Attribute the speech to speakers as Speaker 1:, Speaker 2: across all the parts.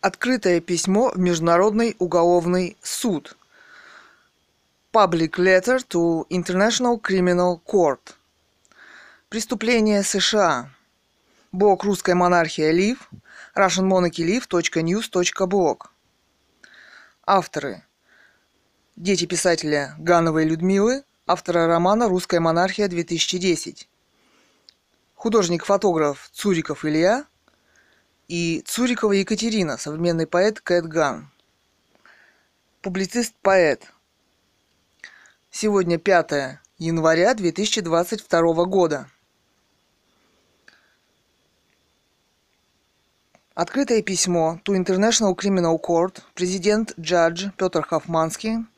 Speaker 1: Открытое письмо в Международный уголовный суд. Public Letter to International Criminal Court. Преступление США. Блог «Русская монархия Лив», russianmonarchylive.news.blog. Авторы. Дети писателя Гановой Людмилы, автора романа «Русская монархия-2010». Художник-фотограф Цуриков Илья – и Цурикова Екатерина, современный поэт Кэт Ган. Публицист-поэт. Сегодня 5 января 2022 года. Открытое письмо to International Criminal Court президент Джадж Петр Хафманский –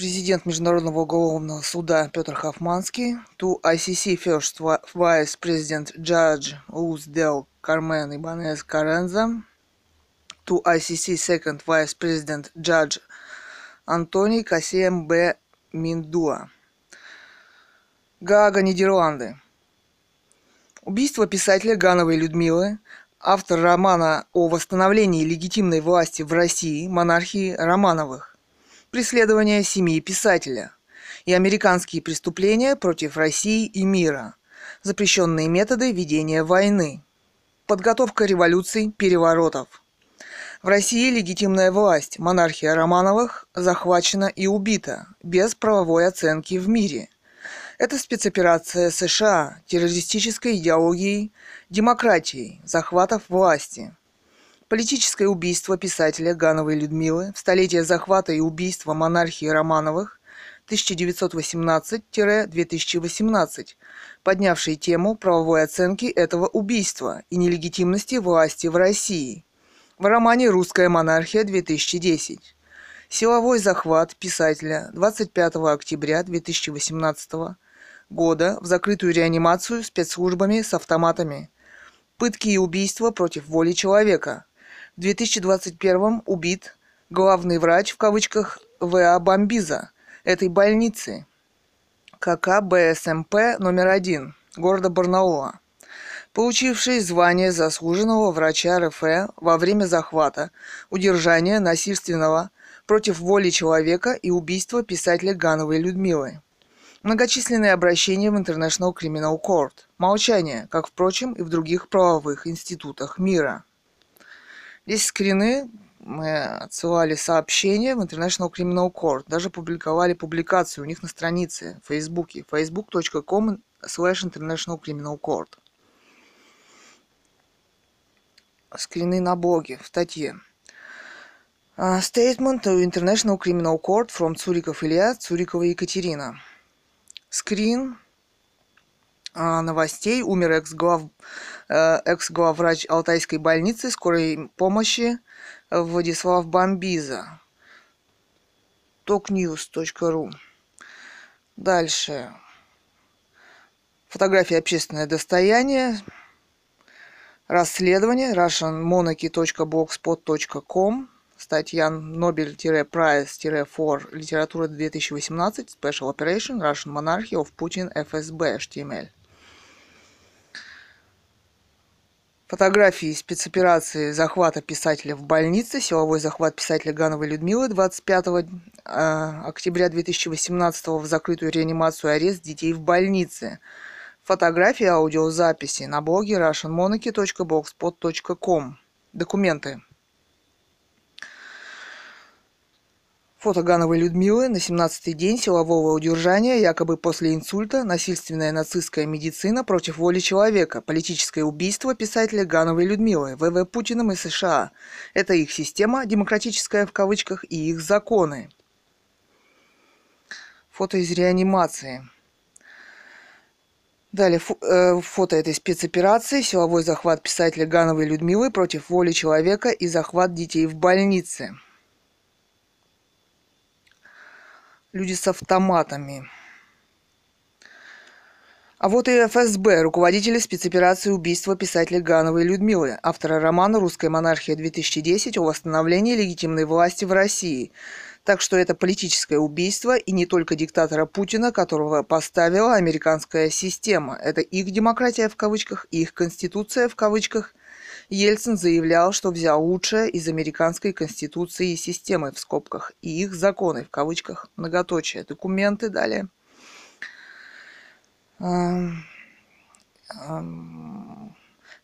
Speaker 1: президент Международного уголовного суда Петр Хафманский, to ICC First Vice President Judge Luz Del Carmen Ibanez Carranza, to ICC Second Vice President Judge Антоний Касем Б. Миндуа. Гаага, Нидерланды. Убийство писателя Гановой Людмилы, автор романа о восстановлении легитимной власти в России, монархии Романовых преследование семьи писателя и американские преступления против России и мира, запрещенные методы ведения войны, подготовка революций, переворотов. В России легитимная власть, монархия Романовых, захвачена и убита, без правовой оценки в мире. Это спецоперация США террористической идеологией, демократией, захватов власти – Политическое убийство писателя Гановой Людмилы в столетие захвата и убийства монархии Романовых 1918-2018, поднявший тему правовой оценки этого убийства и нелегитимности власти в России. В романе «Русская монархия-2010». Силовой захват писателя 25 октября 2018 года в закрытую реанимацию спецслужбами с автоматами. Пытки и убийства против воли человека – 2021 убит главный врач в кавычках ВА Бомбиза этой больницы КК БСМП номер один города Барнаула, получивший звание заслуженного врача РФ во время захвата, удержания насильственного против воли человека и убийства писателя Гановой Людмилы. Многочисленные обращения в International Criminal Court. Молчание, как, впрочем, и в других правовых институтах мира – Здесь скрины, мы отсылали сообщения в International Criminal Court, даже публиковали публикацию у них на странице в Фейсбуке, facebook.com slash International Criminal Court. Скрины на блоге, в статье. Uh, statement to International Criminal Court from Цуриков Илья, Цурикова Екатерина. Скрин uh, новостей. Умер экс-глав экс-главврач Алтайской больницы скорой помощи Владислав Бомбиза. toknews.ru Дальше. Фотография общественное достояние. Расследование russianmonarchy.blogspot.com Статья Nobel-Prize-for литература 2018 Special Operation Russian Monarchy of Putin FSB HTML Фотографии спецоперации захвата писателя в больнице, силовой захват писателя Гановой Людмилы 25 а, октября 2018 в закрытую реанимацию арест детей в больнице. Фотографии аудиозаписи на блоге russianmonarchy.blogspot.com. Документы. Фото Гановой Людмилы на 17-й день силового удержания, якобы после инсульта, насильственная нацистская медицина против воли человека, политическое убийство писателя Гановой Людмилы, ВВ Путиным и США. Это их система, демократическая в кавычках, и их законы. Фото из реанимации. Далее фо э, фото этой спецоперации, силовой захват писателя Гановой Людмилы против воли человека и захват детей в больнице. Люди с автоматами. А вот и ФСБ, руководители спецоперации убийства писателя Гановой Людмилы, автора романа «Русская монархия-2010» о восстановлении легитимной власти в России. Так что это политическое убийство и не только диктатора Путина, которого поставила американская система. Это их демократия в кавычках, их конституция в кавычках, Ельцин заявлял, что взял лучшее из американской конституции и системы в скобках и их законы в кавычках, многоточие, документы далее.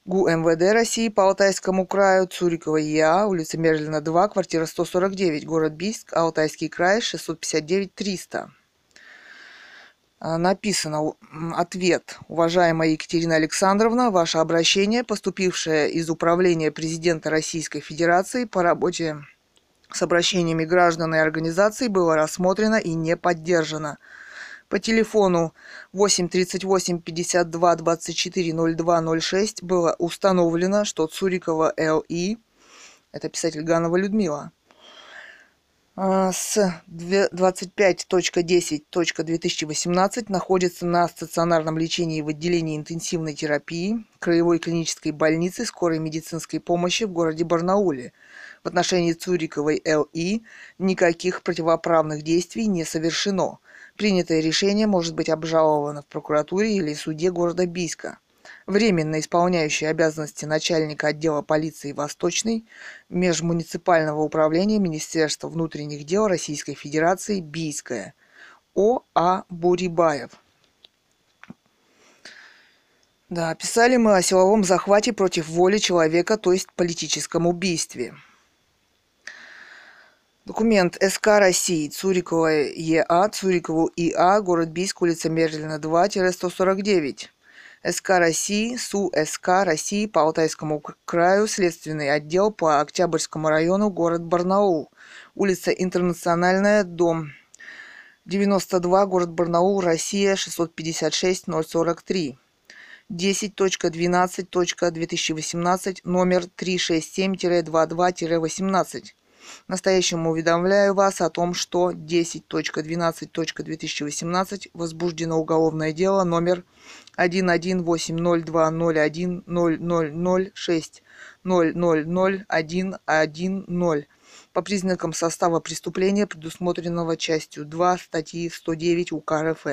Speaker 1: ГУ МВД России по Алтайскому краю, Цурикова ЕА, улица Мерлина 2, квартира 149, город Бийск, Алтайский край, 659-300. А, написано ответ. Уважаемая Екатерина Александровна, ваше обращение, поступившее из Управления Президента Российской Федерации по работе с обращениями граждан и организаций, было рассмотрено и не поддержано. По телефону 8 38 52 24 02 06 было установлено, что Цурикова Л.И. это писатель Ганова Людмила, с 25.10.2018 находится на стационарном лечении в отделении интенсивной терапии Краевой клинической больницы скорой медицинской помощи в городе Барнауле. В отношении Цуриковой Л.И. никаких противоправных действий не совершено. Принятое решение может быть обжаловано в прокуратуре или суде города Бийска временно исполняющий обязанности начальника отдела полиции Восточный Межмуниципального управления Министерства внутренних дел Российской Федерации Бийская О. А. Бурибаев. Да, писали мы о силовом захвате против воли человека, то есть политическом убийстве. Документ СК России, Цурикова ЕА, Цурикову ИА, город Бийск, улица Мерлина 2-149. СК России, СУ СК России по Алтайскому краю, Следственный отдел по Октябрьскому району, город Барнаул, улица Интернациональная, дом 92, город Барнаул, Россия, 656-043. 10.12.2018, номер 367-22-18. Настоящему уведомляю вас о том, что 10.12.2018 возбуждено уголовное дело номер 118202006000110 по признакам состава преступления, предусмотренного частью 2 статьи 109 УК РФ.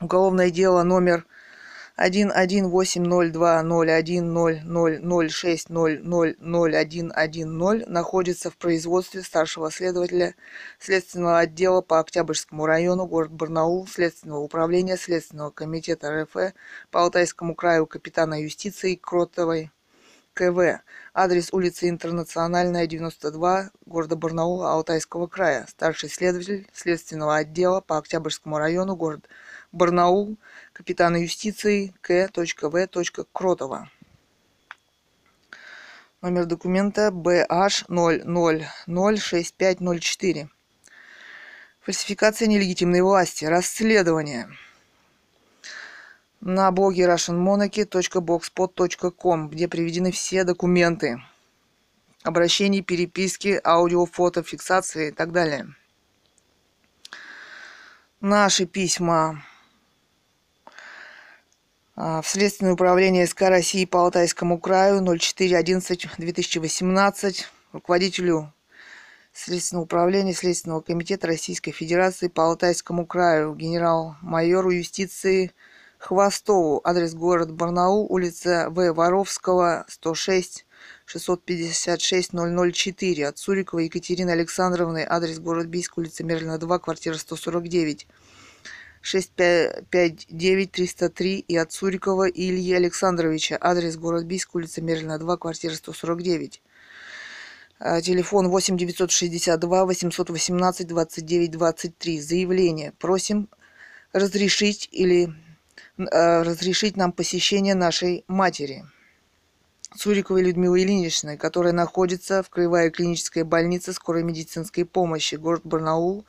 Speaker 1: Уголовное дело номер один находится в производстве старшего следователя Следственного отдела по Октябрьскому району, город Барнаул, Следственного управления Следственного комитета РФ по Алтайскому краю капитана юстиции Кротовой КВ. Адрес улица Интернациональная, 92, города Барнаула, Алтайского края. Старший следователь Следственного отдела по Октябрьскому району, город Барнаул, капитана юстиции К.В. Кротова. Номер документа BH0006504. Фальсификация нелегитимной власти. Расследование. На блоге russianmonarchy.blogspot.com, где приведены все документы обращений, переписки, аудио, фото, фиксации и так далее. Наши письма в Следственное управление СК России по Алтайскому краю 04.11.2018 руководителю Следственного управления Следственного комитета Российской Федерации по Алтайскому краю генерал-майору юстиции Хвостову, адрес город Барнаул, улица В. Воровского, 106, 656 004, от Сурикова Екатерины Александровны, адрес город Бийск, улица Мерлина 2, квартира 149. 659-303 и от Сурикова Ильи Александровича. Адрес город Бийск, улица Мерлина 2, квартира 149. А, телефон 8 962 818 29 23. Заявление. Просим разрешить или э, разрешить нам посещение нашей матери. Цуриковой Людмилы Ильиничны, которая находится в Краевая клиническая больница скорой медицинской помощи, город Барнаул,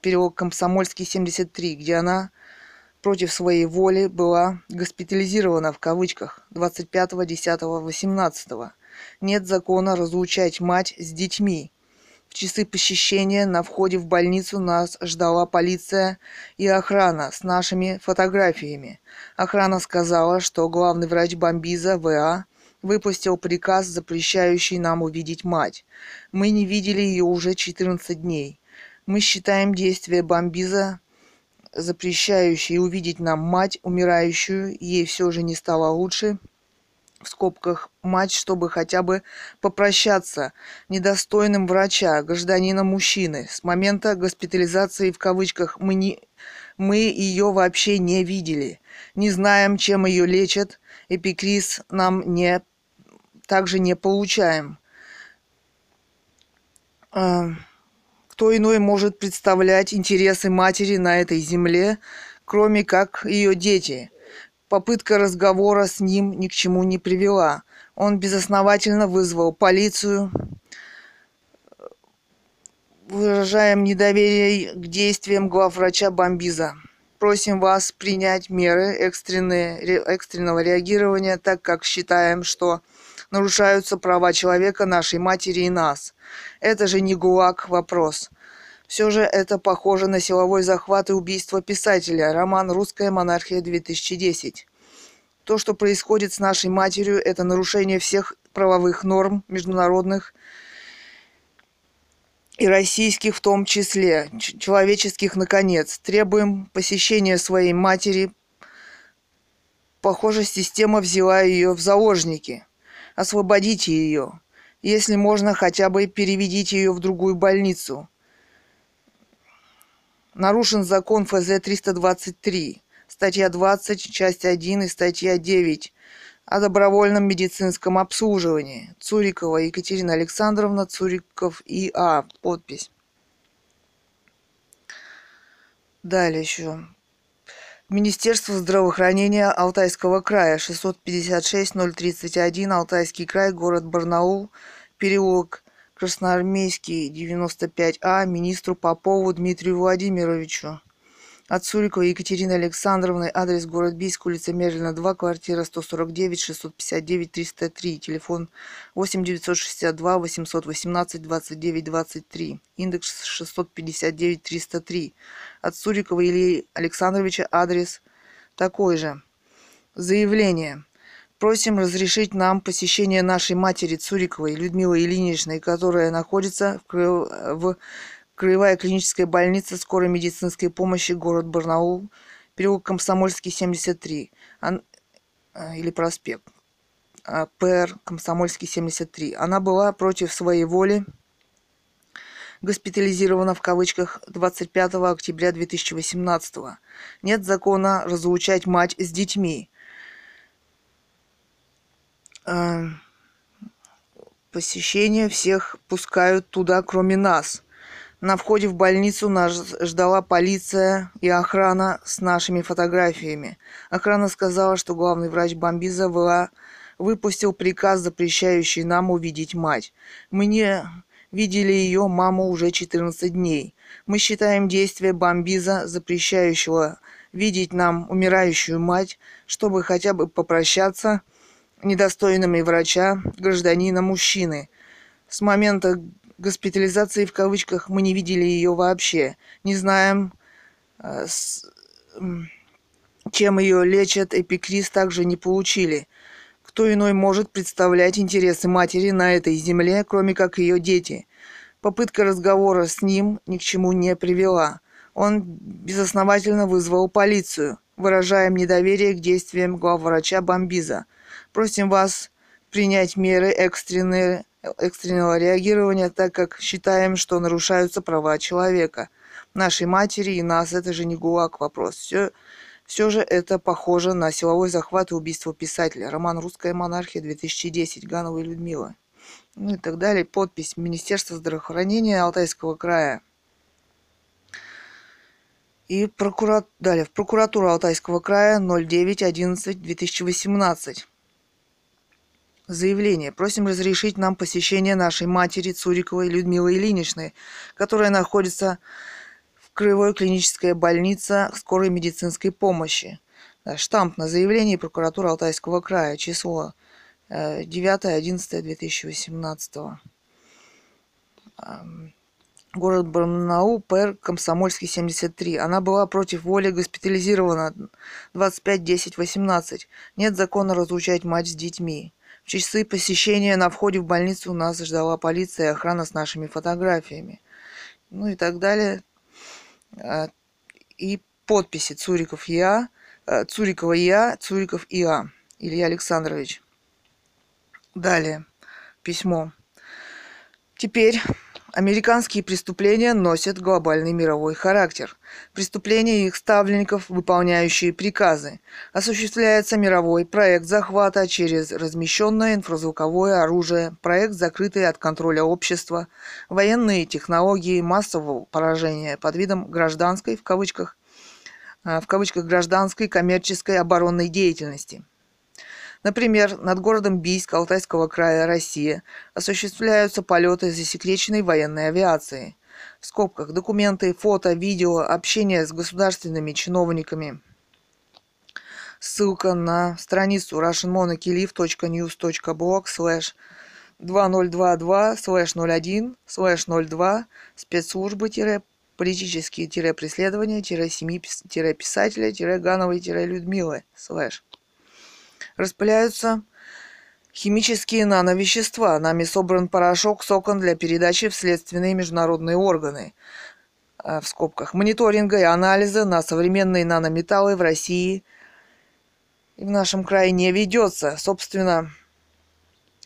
Speaker 1: переулок Комсомольский, 73, где она против своей воли была госпитализирована в кавычках 25.10.18. Нет закона разлучать мать с детьми. В часы посещения на входе в больницу нас ждала полиция и охрана с нашими фотографиями. Охрана сказала, что главный врач Бомбиза В.А. выпустил приказ, запрещающий нам увидеть мать. Мы не видели ее уже 14 дней. Мы считаем действия Бомбиза, запрещающие увидеть нам мать, умирающую, ей все же не стало лучше, в скобках мать, чтобы хотя бы попрощаться недостойным врача, гражданина мужчины. С момента госпитализации в кавычках мы, не, мы ее вообще не видели. Не знаем, чем ее лечат. Эпикриз нам не, также не получаем. Кто иной может представлять интересы матери на этой земле, кроме как ее дети – Попытка разговора с ним ни к чему не привела. Он безосновательно вызвал полицию. Выражаем недоверие к действиям главврача Бомбиза. Просим вас принять меры экстренного реагирования, так как считаем, что нарушаются права человека, нашей матери и нас. Это же не ГУЛАГ вопрос. Все же это похоже на силовой захват и убийство писателя. Роман «Русская монархия-2010». То, что происходит с нашей матерью, это нарушение всех правовых норм международных и российских в том числе, человеческих, наконец. Требуем посещения своей матери. Похоже, система взяла ее в заложники. Освободите ее. Если можно, хотя бы переведите ее в другую больницу нарушен закон ФЗ-323, статья 20, часть 1 и статья 9 о добровольном медицинском обслуживании. Цурикова Екатерина Александровна, Цуриков И.А. Подпись. Далее еще. Министерство здравоохранения Алтайского края, 656-031, Алтайский край, город Барнаул, переулок Красноармейский, 95А, министру Попову Дмитрию Владимировичу. От Сурикова Екатерины Александровны, адрес город Бийск, улица Мерлина, 2, квартира 149, 659, 303, телефон 8 962 818 29 23, индекс 659 303. От Сурикова Ильи Александровича адрес такой же. Заявление. Просим разрешить нам посещение нашей матери Цуриковой Людмилы Ильиничной, которая находится в, в Краевая клиническая больница скорой медицинской помощи город Барнаул, переулок Комсомольский, 73, Ан... А, или проспект, а, ПР Комсомольский, 73. Она была против своей воли госпитализирована в кавычках 25 октября 2018. Нет закона разлучать мать с детьми. Э, посещение всех пускают туда, кроме нас. На входе в больницу нас ждала полиция и охрана с нашими фотографиями. Охрана сказала, что главный врач Бомбиза была выпустил приказ, запрещающий нам увидеть мать. Мы не видели ее маму уже 14 дней. Мы считаем действия Бомбиза, запрещающего видеть нам умирающую мать, чтобы хотя бы попрощаться – недостойными врача, гражданина мужчины. С момента госпитализации в кавычках мы не видели ее вообще. Не знаем, э, чем ее лечат, эпикриз также не получили. Кто иной может представлять интересы матери на этой земле, кроме как ее дети? Попытка разговора с ним ни к чему не привела. Он безосновательно вызвал полицию. Выражаем недоверие к действиям главврача Бомбиза – Просим вас принять меры экстренные, экстренного реагирования, так как считаем, что нарушаются права человека. Нашей матери и нас это же не ГУЛАГ вопрос. Все, все же это похоже на силовой захват и убийство писателя. Роман «Русская монархия» 2010. Ганова и Людмила. Ну и так далее. Подпись Министерства здравоохранения Алтайского края. И прокура... далее. В прокуратуру Алтайского края 09.11.2018. Заявление. Просим разрешить нам посещение нашей матери Цуриковой Людмилы Ильиничны, которая находится в Краевой клинической больнице скорой медицинской помощи. Штамп на заявлении прокуратуры Алтайского края. Число 9.11.2018. Город Барнаул, ПР, Комсомольский, 73. Она была против воли госпитализирована 25.10.18. Нет закона разлучать мать с детьми часы посещения на входе в больницу нас ждала полиция и охрана с нашими фотографиями. Ну и так далее. А, и подписи Цуриков Я, а, Цурикова Я, Цуриков ИА, Илья Александрович. Далее. Письмо. Теперь Американские преступления носят глобальный мировой характер. Преступления их ставленников, выполняющие приказы. Осуществляется мировой проект захвата через размещенное инфразвуковое оружие, проект, закрытый от контроля общества, военные технологии массового поражения под видом гражданской, в кавычках, в кавычках гражданской коммерческой оборонной деятельности – Например, над городом Бийск Алтайского края, Россия, осуществляются полеты засекреченной военной авиации. В скобках документы, фото, видео, общение с государственными чиновниками. Ссылка на страницу russianmonarchylive.news.blog slash 2022 slash 01 slash 02 спецслужбы политические преследования семьи писателя Гановой Людмилы slash распыляются химические нановещества. Нами собран порошок с окон для передачи в следственные международные органы. А, в скобках. Мониторинга и анализа на современные нанометаллы в России и в нашем крае не ведется. Собственно,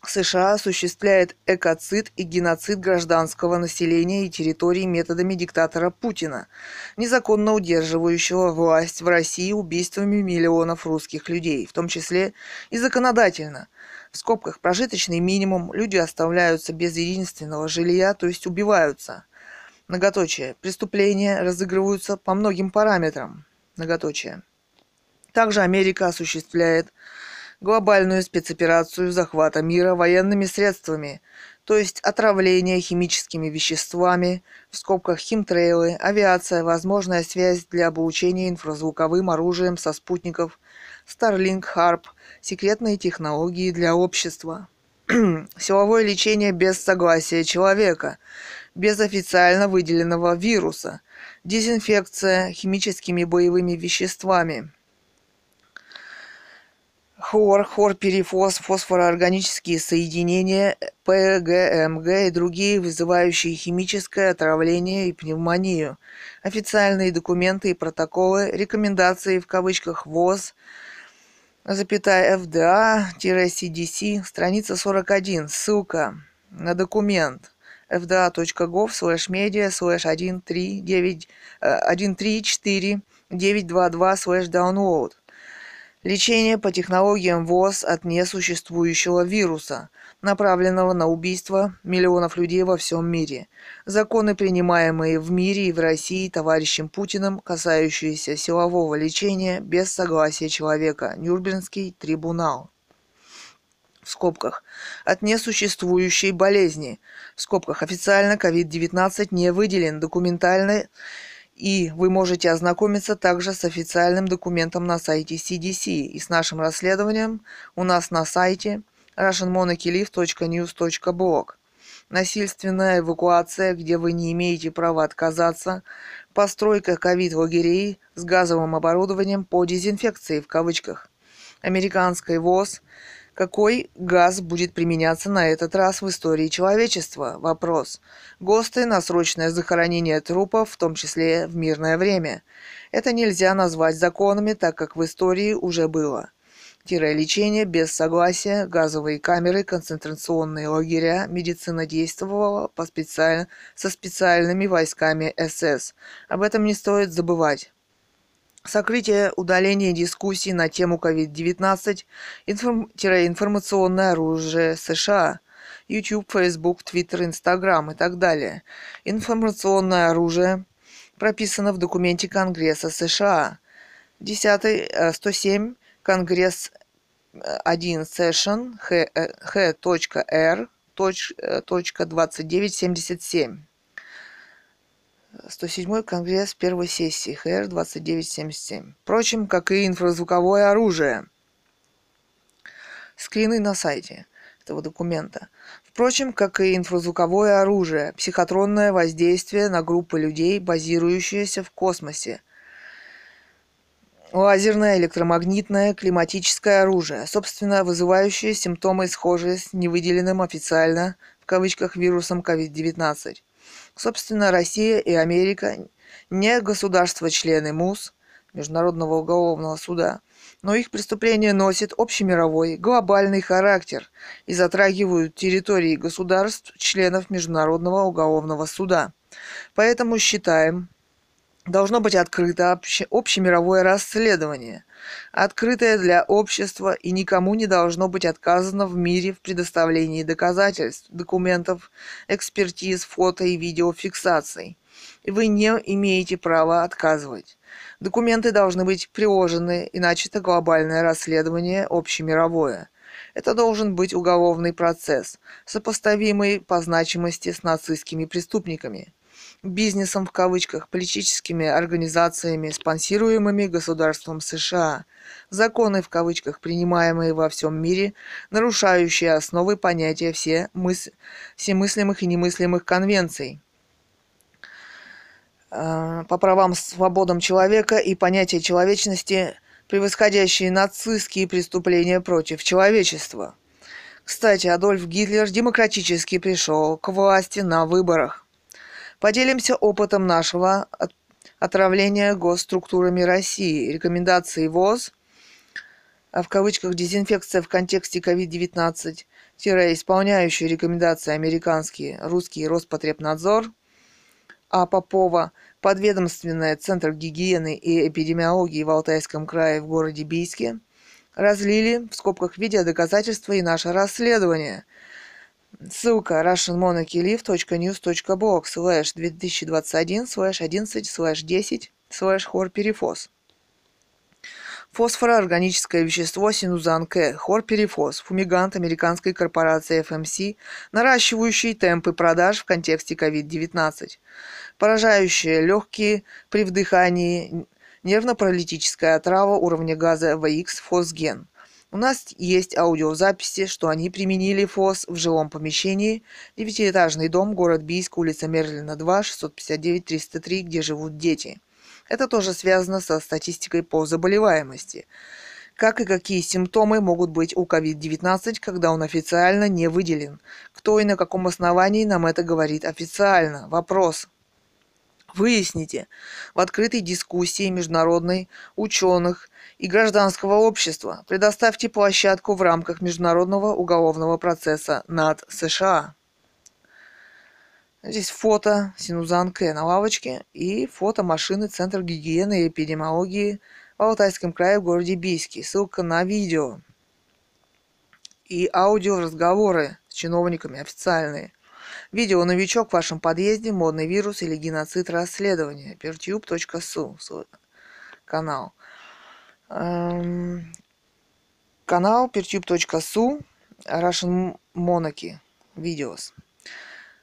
Speaker 1: США осуществляет экоцид и геноцид гражданского населения и территорий методами диктатора Путина, незаконно удерживающего власть в России убийствами миллионов русских людей, в том числе и законодательно. В скобках прожиточный минимум, люди оставляются без единственного жилья, то есть убиваются. Многоточие. Преступления разыгрываются по многим параметрам. Многоточие. Также Америка осуществляет глобальную спецоперацию захвата мира военными средствами, то есть отравление химическими веществами, в скобках химтрейлы, авиация, возможная связь для обучения инфразвуковым оружием со спутников, Starlink Harp, секретные технологии для общества. Силовое лечение без согласия человека, без официально выделенного вируса, дезинфекция химическими боевыми веществами – хлор, хлорперифос, фосфороорганические соединения, ПГМГ и другие, вызывающие химическое отравление и пневмонию. Официальные документы и протоколы, рекомендации в кавычках ВОЗ, запятая FDA-CDC, страница 41, ссылка на документ fda.gov slash media slash 134 922 slash download Лечение по технологиям ВОЗ от несуществующего вируса, направленного на убийство миллионов людей во всем мире. Законы, принимаемые в мире и в России товарищем Путиным, касающиеся силового лечения без согласия человека. Нюрнбергский трибунал. В скобках. От несуществующей болезни. В скобках. Официально COVID-19 не выделен. Документально и вы можете ознакомиться также с официальным документом на сайте CDC и с нашим расследованием у нас на сайте russianmonarchylive.news.blog. Насильственная эвакуация, где вы не имеете права отказаться, постройка ковид-лагерей с газовым оборудованием по дезинфекции в кавычках, американской ВОЗ, какой газ будет применяться на этот раз в истории человечества? Вопрос. ГОСТы на срочное захоронение трупов, в том числе в мирное время. Это нельзя назвать законами, так как в истории уже было. Тире-лечение без согласия, газовые камеры, концентрационные лагеря, медицина действовала по специаль... со специальными войсками СС. Об этом не стоит забывать. Сокрытие, удаление дискуссий на тему COVID-19, информационное оружие США, YouTube, Facebook, Twitter, Instagram и так далее. Информационное оружие прописано в документе Конгресса США. 10 107 Конгресс 1 Session H.R.2977. 107 Конгресс первой сессии ХР 2977. Впрочем, как и инфразвуковое оружие. Скрины на сайте этого документа. Впрочем, как и инфразвуковое оружие, психотронное воздействие на группы людей, базирующиеся в космосе. Лазерное, электромагнитное, климатическое оружие, собственно, вызывающее симптомы, схожие с невыделенным официально, в кавычках, вирусом COVID-19. Собственно, Россия и Америка не государства-члены МУС, Международного уголовного суда, но их преступления носят общемировой, глобальный характер и затрагивают территории государств, членов Международного уголовного суда. Поэтому считаем, должно быть открыто общемировое расследование, открытое для общества и никому не должно быть отказано в мире в предоставлении доказательств, документов, экспертиз, фото и видеофиксаций. И вы не имеете права отказывать. Документы должны быть приложены, иначе это глобальное расследование общемировое. Это должен быть уголовный процесс, сопоставимый по значимости с нацистскими преступниками бизнесом в кавычках, политическими организациями, спонсируемыми государством США, законы в кавычках, принимаемые во всем мире, нарушающие основы понятия все мыс... всемыслимых и немыслимых конвенций э, по правам, свободам человека и понятия человечности, превосходящие нацистские преступления против человечества. Кстати, Адольф Гитлер демократически пришел к власти на выборах. Поделимся опытом нашего отравления госструктурами России. Рекомендации ВОЗ, а в кавычках дезинфекция в контексте COVID-19, исполняющие рекомендации американские, русский Роспотребнадзор, А. Попова, подведомственная Центр гигиены и эпидемиологии в Алтайском крае в городе Бийске, разлили, в скобках видео доказательства и наше расследование – Ссылка russianmonarchylive.news.blog slash 2021 slash 11 slash 10 slash хорперифос. Фосфороорганическое вещество синузан К, хлорперифос, фумигант американской корпорации FMC, наращивающий темпы продаж в контексте COVID-19, поражающее легкие при вдыхании нервно-паралитическая отрава уровня газа VX фосген – у нас есть аудиозаписи, что они применили ФОС в жилом помещении, девятиэтажный дом, город Бийск, улица Мерлина 2, 659-303, где живут дети. Это тоже связано со статистикой по заболеваемости. Как и какие симптомы могут быть у COVID-19, когда он официально не выделен? Кто и на каком основании нам это говорит официально? Вопрос. Выясните в открытой дискуссии международной ученых и гражданского общества. Предоставьте площадку в рамках международного уголовного процесса над США. Здесь фото Синузан К на лавочке и фото машины Центр гигиены и эпидемиологии в Алтайском крае в городе Бийске. Ссылка на видео и аудио разговоры с чиновниками официальные – Видео «Новичок в вашем подъезде. Модный вирус или геноцид расследования». pertube.su канал. Эм, канал pertube.su Russian Monarchy Videos.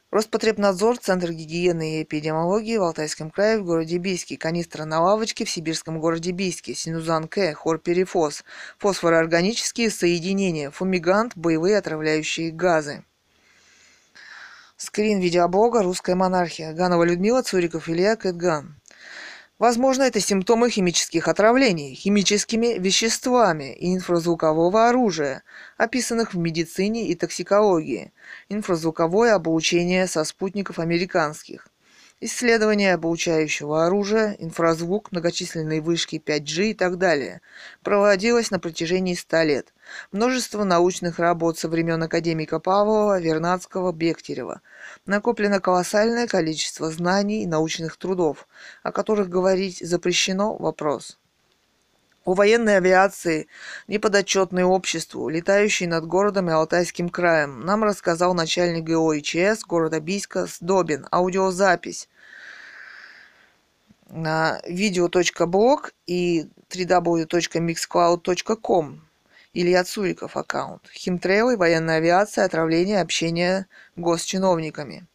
Speaker 1: Роспотребнадзор, Центр гигиены и эпидемиологии в Алтайском крае в городе Бийске, канистра на лавочке в сибирском городе Бийске, синузан К, хлорперифос, фосфороорганические соединения, фумигант, боевые отравляющие газы. Скрин видеоблога «Русская монархия». Ганова Людмила, Цуриков Илья, Кэтган. Возможно, это симптомы химических отравлений, химическими веществами и инфразвукового оружия, описанных в медицине и токсикологии, инфразвуковое обучение со спутников американских – исследование обучающего оружия, инфразвук, многочисленные вышки 5G и так далее, проводилось на протяжении 100 лет. Множество научных работ со времен академика Павлова, Вернадского, Бехтерева. Накоплено колоссальное количество знаний и научных трудов, о которых говорить запрещено вопрос. О военной авиации, неподотчетной обществу, летающей над городом и Алтайским краем, нам рассказал начальник ГО ИЧС города Бийска Сдобин. Аудиозапись на video.blog и www.mixcloud.com Илья Цуриков аккаунт. Химтрейлы, военная авиация, отравление, общение госчиновниками.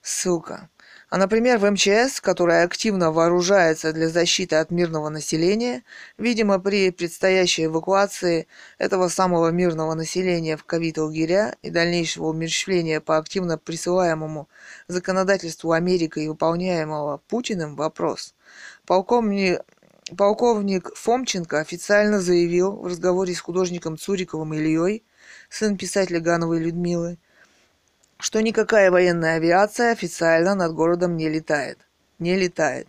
Speaker 1: Ссылка. А, например, в МЧС, которая активно вооружается для защиты от мирного населения, видимо, при предстоящей эвакуации этого самого мирного населения в ковид-лагеря и дальнейшего умерщвления по активно присылаемому законодательству Америки и выполняемого Путиным вопрос, полковник Полковник Фомченко официально заявил в разговоре с художником Цуриковым Ильей, сын писателя Гановой Людмилы, что никакая военная авиация официально над городом не летает. Не летает.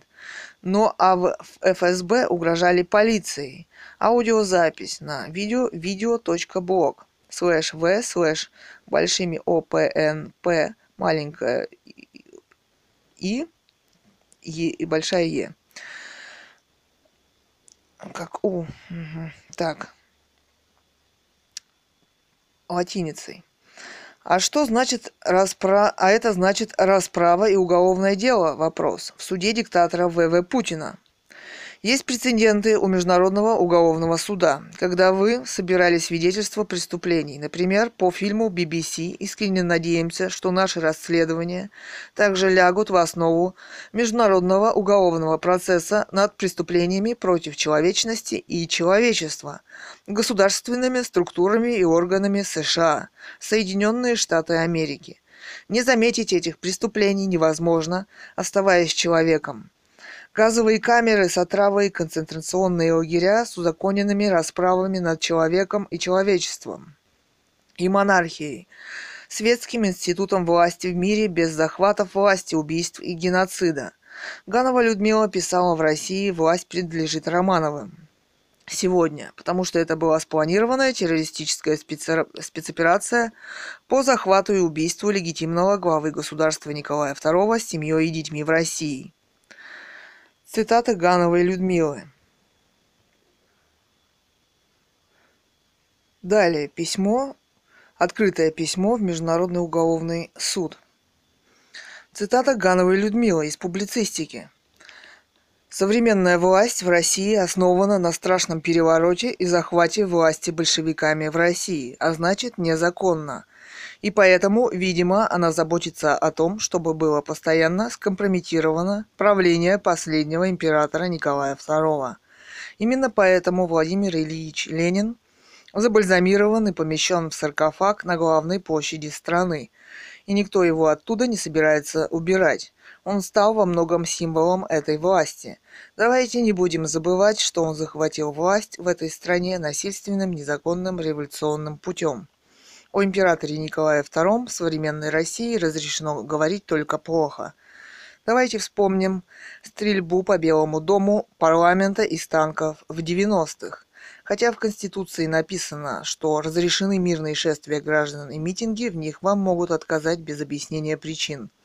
Speaker 1: Но а в ФСБ угрожали полицией. Аудиозапись на видео видео.блог слэш в слэш большими ОПНП маленькая и и, и большая Е. Как У. Угу. Так. Латиницей. А что значит распра... А это значит расправа и уголовное дело? Вопрос. В суде диктатора ВВ Путина. Есть прецеденты у Международного уголовного суда, когда вы собирали свидетельства преступлений. Например, по фильму BBC искренне надеемся, что наши расследования также лягут в основу Международного уголовного процесса над преступлениями против человечности и человечества государственными структурами и органами США, Соединенные Штаты Америки. Не заметить этих преступлений невозможно, оставаясь человеком. Газовые камеры с отравой, концентрационные лагеря с узаконенными расправами над человеком и человечеством. И монархией. Светским институтом власти в мире без захватов власти, убийств и геноцида. Ганова Людмила писала в России «Власть принадлежит Романовым» сегодня, потому что это была спланированная террористическая спецоперация по захвату и убийству легитимного главы государства Николая II с семьей и детьми в России. Цитата Гановой Людмилы. Далее письмо, открытое письмо в Международный уголовный суд. Цитата Гановой Людмилы из публицистики. Современная власть в России основана на страшном перевороте и захвате власти большевиками в России, а значит незаконно – и поэтому, видимо, она заботится о том, чтобы было постоянно скомпрометировано правление последнего императора Николая II. Именно поэтому Владимир Ильич Ленин забальзамирован и помещен в саркофаг на главной площади страны, и никто его оттуда не собирается убирать. Он стал во многом символом этой власти. Давайте не будем забывать, что он захватил власть в этой стране насильственным, незаконным революционным путем. О императоре Николае II в современной России разрешено говорить только плохо. Давайте вспомним стрельбу по Белому дому парламента из танков в 90-х. Хотя в Конституции написано, что разрешены мирные шествия граждан и митинги, в них вам могут отказать без объяснения причин –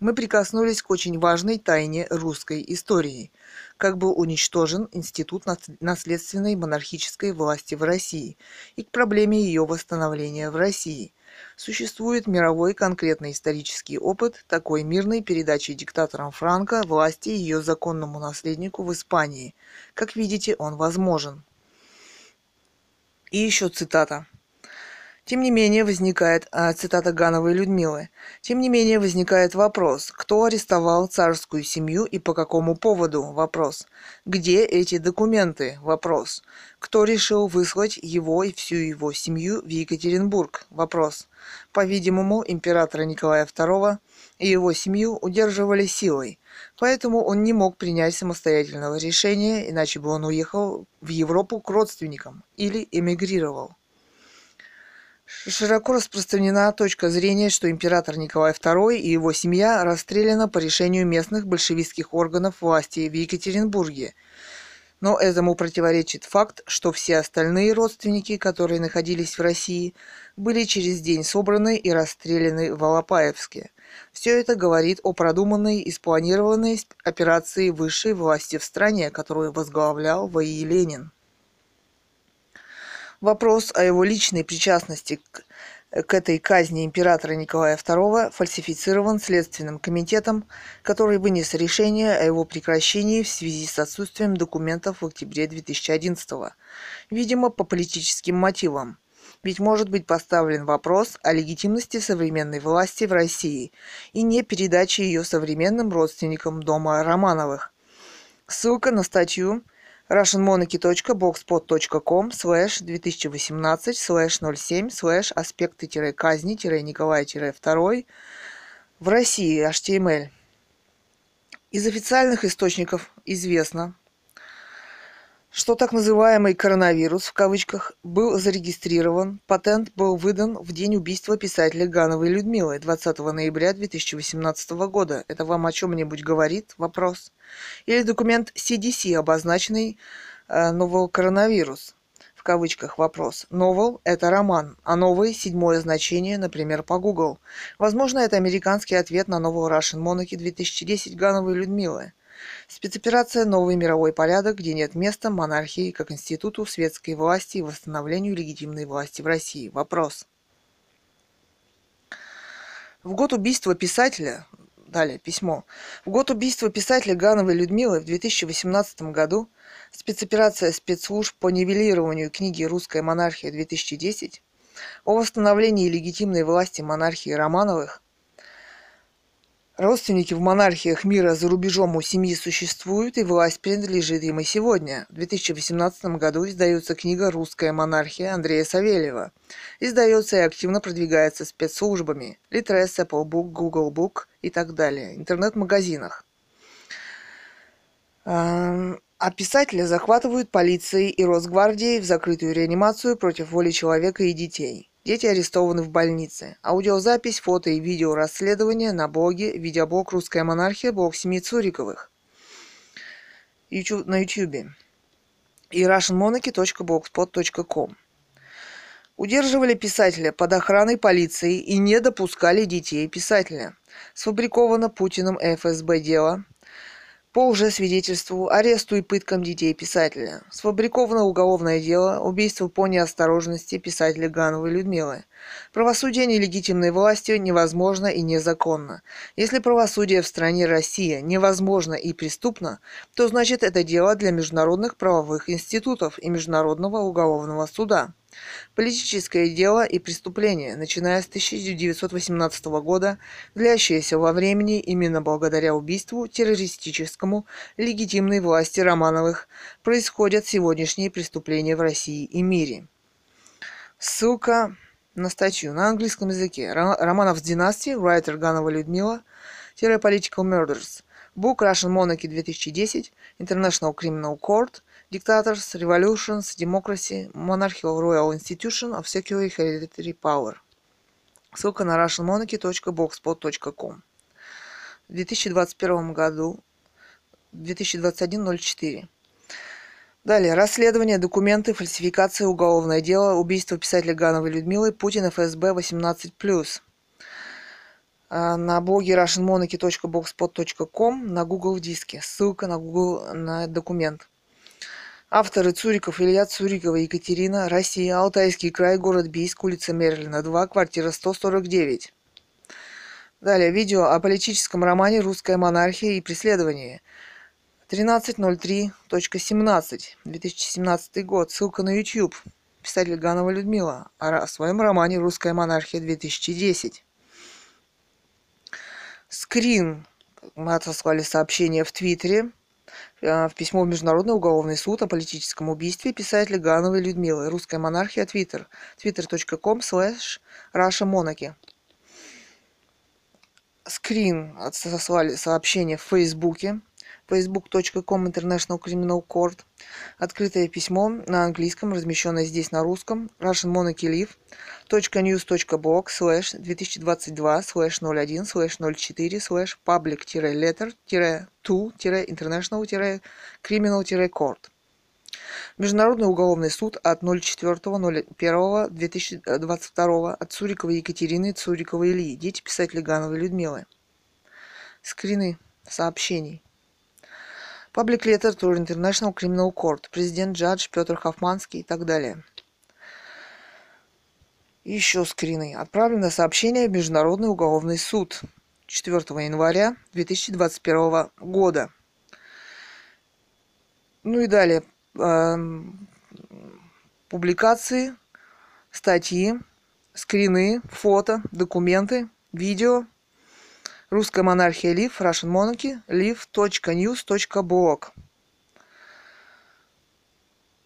Speaker 1: мы прикоснулись к очень важной тайне русской истории. Как был уничтожен институт наследственной монархической власти в России и к проблеме ее восстановления в России. Существует мировой конкретный исторический опыт такой мирной передачи диктатором Франко власти ее законному наследнику в Испании. Как видите, он возможен. И еще цитата. Тем не менее возникает, а, цитата Гановой Людмилы, тем не менее возникает вопрос, кто арестовал царскую семью и по какому поводу? Вопрос. Где эти документы? Вопрос. Кто решил выслать его и всю его семью в Екатеринбург? Вопрос. По-видимому, императора Николая II и его семью удерживали силой, поэтому он не мог принять самостоятельного решения, иначе бы он уехал в Европу к родственникам или эмигрировал. Широко распространена точка зрения, что император Николай II и его семья расстреляны по решению местных большевистских органов власти в Екатеринбурге. Но этому противоречит факт, что все остальные родственники, которые находились в России, были через день собраны и расстреляны в Алапаевске. Все это говорит о продуманной и спланированной операции высшей власти в стране, которую возглавлял В.И. Ленин. Вопрос о его личной причастности к, к этой казни императора Николая II фальсифицирован Следственным комитетом, который вынес решение о его прекращении в связи с отсутствием документов в октябре 2011 года, видимо, по политическим мотивам. Ведь может быть поставлен вопрос о легитимности современной власти в России и не передаче ее современным родственникам дома Романовых. Ссылка на статью russianmonarchy.blogspot.com слэш 2018 слэш 07 слэш аспекты-казни-николай-2 в России HTML. Из официальных источников известно, что так называемый коронавирус в кавычках был зарегистрирован, патент был выдан в день убийства писателя Гановой Людмилы 20 ноября 2018 года. Это вам о чем-нибудь говорит? Вопрос. Или документ CDC, обозначенный э, нового коронавирус? В кавычках вопрос. Novel – это роман, а новый – седьмое значение, например, по Google. Возможно, это американский ответ на нового Russian Monarchy 2010 Гановой Людмилы. Спецоперация «Новый мировой порядок», где нет места монархии как институту светской власти и восстановлению легитимной власти в России. Вопрос. В год убийства писателя, далее письмо, в год убийства писателя Гановой Людмилы в 2018 году спецоперация спецслужб по нивелированию книги «Русская монархия-2010» о восстановлении легитимной власти монархии Романовых Родственники в монархиях мира за рубежом у семьи существуют, и власть принадлежит им и сегодня. В 2018 году издается книга «Русская монархия» Андрея Савельева. Издается и активно продвигается спецслужбами Litres, Apple Book, Google Book и так далее, интернет-магазинах. А писателя захватывают полицией и Росгвардией в закрытую реанимацию против воли человека и детей. Дети арестованы в больнице. Аудиозапись, фото и видео расследования на блоге «Видеоблог Русская монархия», блог семьи Цуриковых YouTube, на YouTube и russianmonarchy.blogspot.com. Удерживали писателя под охраной полиции и не допускали детей писателя. Сфабриковано Путиным ФСБ дело по уже свидетельству, аресту и пыткам детей писателя. Сфабриковано уголовное дело убийство по неосторожности писателя Гановой Людмилы. Правосудие нелегитимной власти невозможно и незаконно. Если правосудие в стране Россия невозможно и преступно, то значит это дело для международных правовых институтов и Международного уголовного суда. Политическое дело и преступление, начиная с 1918 года, длящееся во времени именно благодаря убийству террористическому легитимной власти Романовых, происходят сегодняшние преступления в России и мире. Ссылка на статью на английском языке. Романов с династии, Writer Ганова Людмила, Political Murders. Book Russian Monarchy 2010, International Criminal Court, Dictators, Revolutions, Democracy, Monarchical Royal Institution of Secular Hereditary Power. Ссылка на russianmonarchy.blogspot.com. В 2021 году 2021-04. Далее. Расследование, документы, фальсификация, уголовное дело, убийство писателя Гановой Людмилы, Путин, ФСБ, 18+. А, на блоге russianmonarchy.blogspot.com на Google диске. Ссылка на Google на документ. Авторы Цуриков, Илья Цурикова, Екатерина, Россия, Алтайский край, город Бийск, улица Мерлина, 2, квартира 149. Далее, видео о политическом романе «Русская монархия и преследование». 13.03.17, 2017 год, ссылка на YouTube. Писатель Ганова Людмила о своем романе «Русская монархия-2010». Скрин. Мы отослали сообщение в Твиттере в письмо в Международный уголовный суд о политическом убийстве писателя Гановой Людмилы. Русская монархия. Твиттер. twitter.com slash Russia Monarchy. Скрин отослали сообщение в Фейсбуке facebook.com International Criminal Court. Открытое письмо на английском, размещенное здесь на русском. Russian Monarchy Live. .news.blog slash 2022 slash 01 slash 04 slash public-letter to international criminal court. Международный уголовный суд от 04.01.2022 от Цуриковой Екатерины Цуриковой Ильи, дети писателя Гановой Людмилы. Скрины сообщений. Public Letter to International Criminal Court, президент Джадж Петр Хофманский и так далее. Еще скрины. Отправлено сообщение в Международный уголовный суд 4 января 2021 года. Ну и далее. Э, публикации, статьи, скрины, фото, документы, видео – Русская монархия Лив, Russian Monarchy, live.news.blog.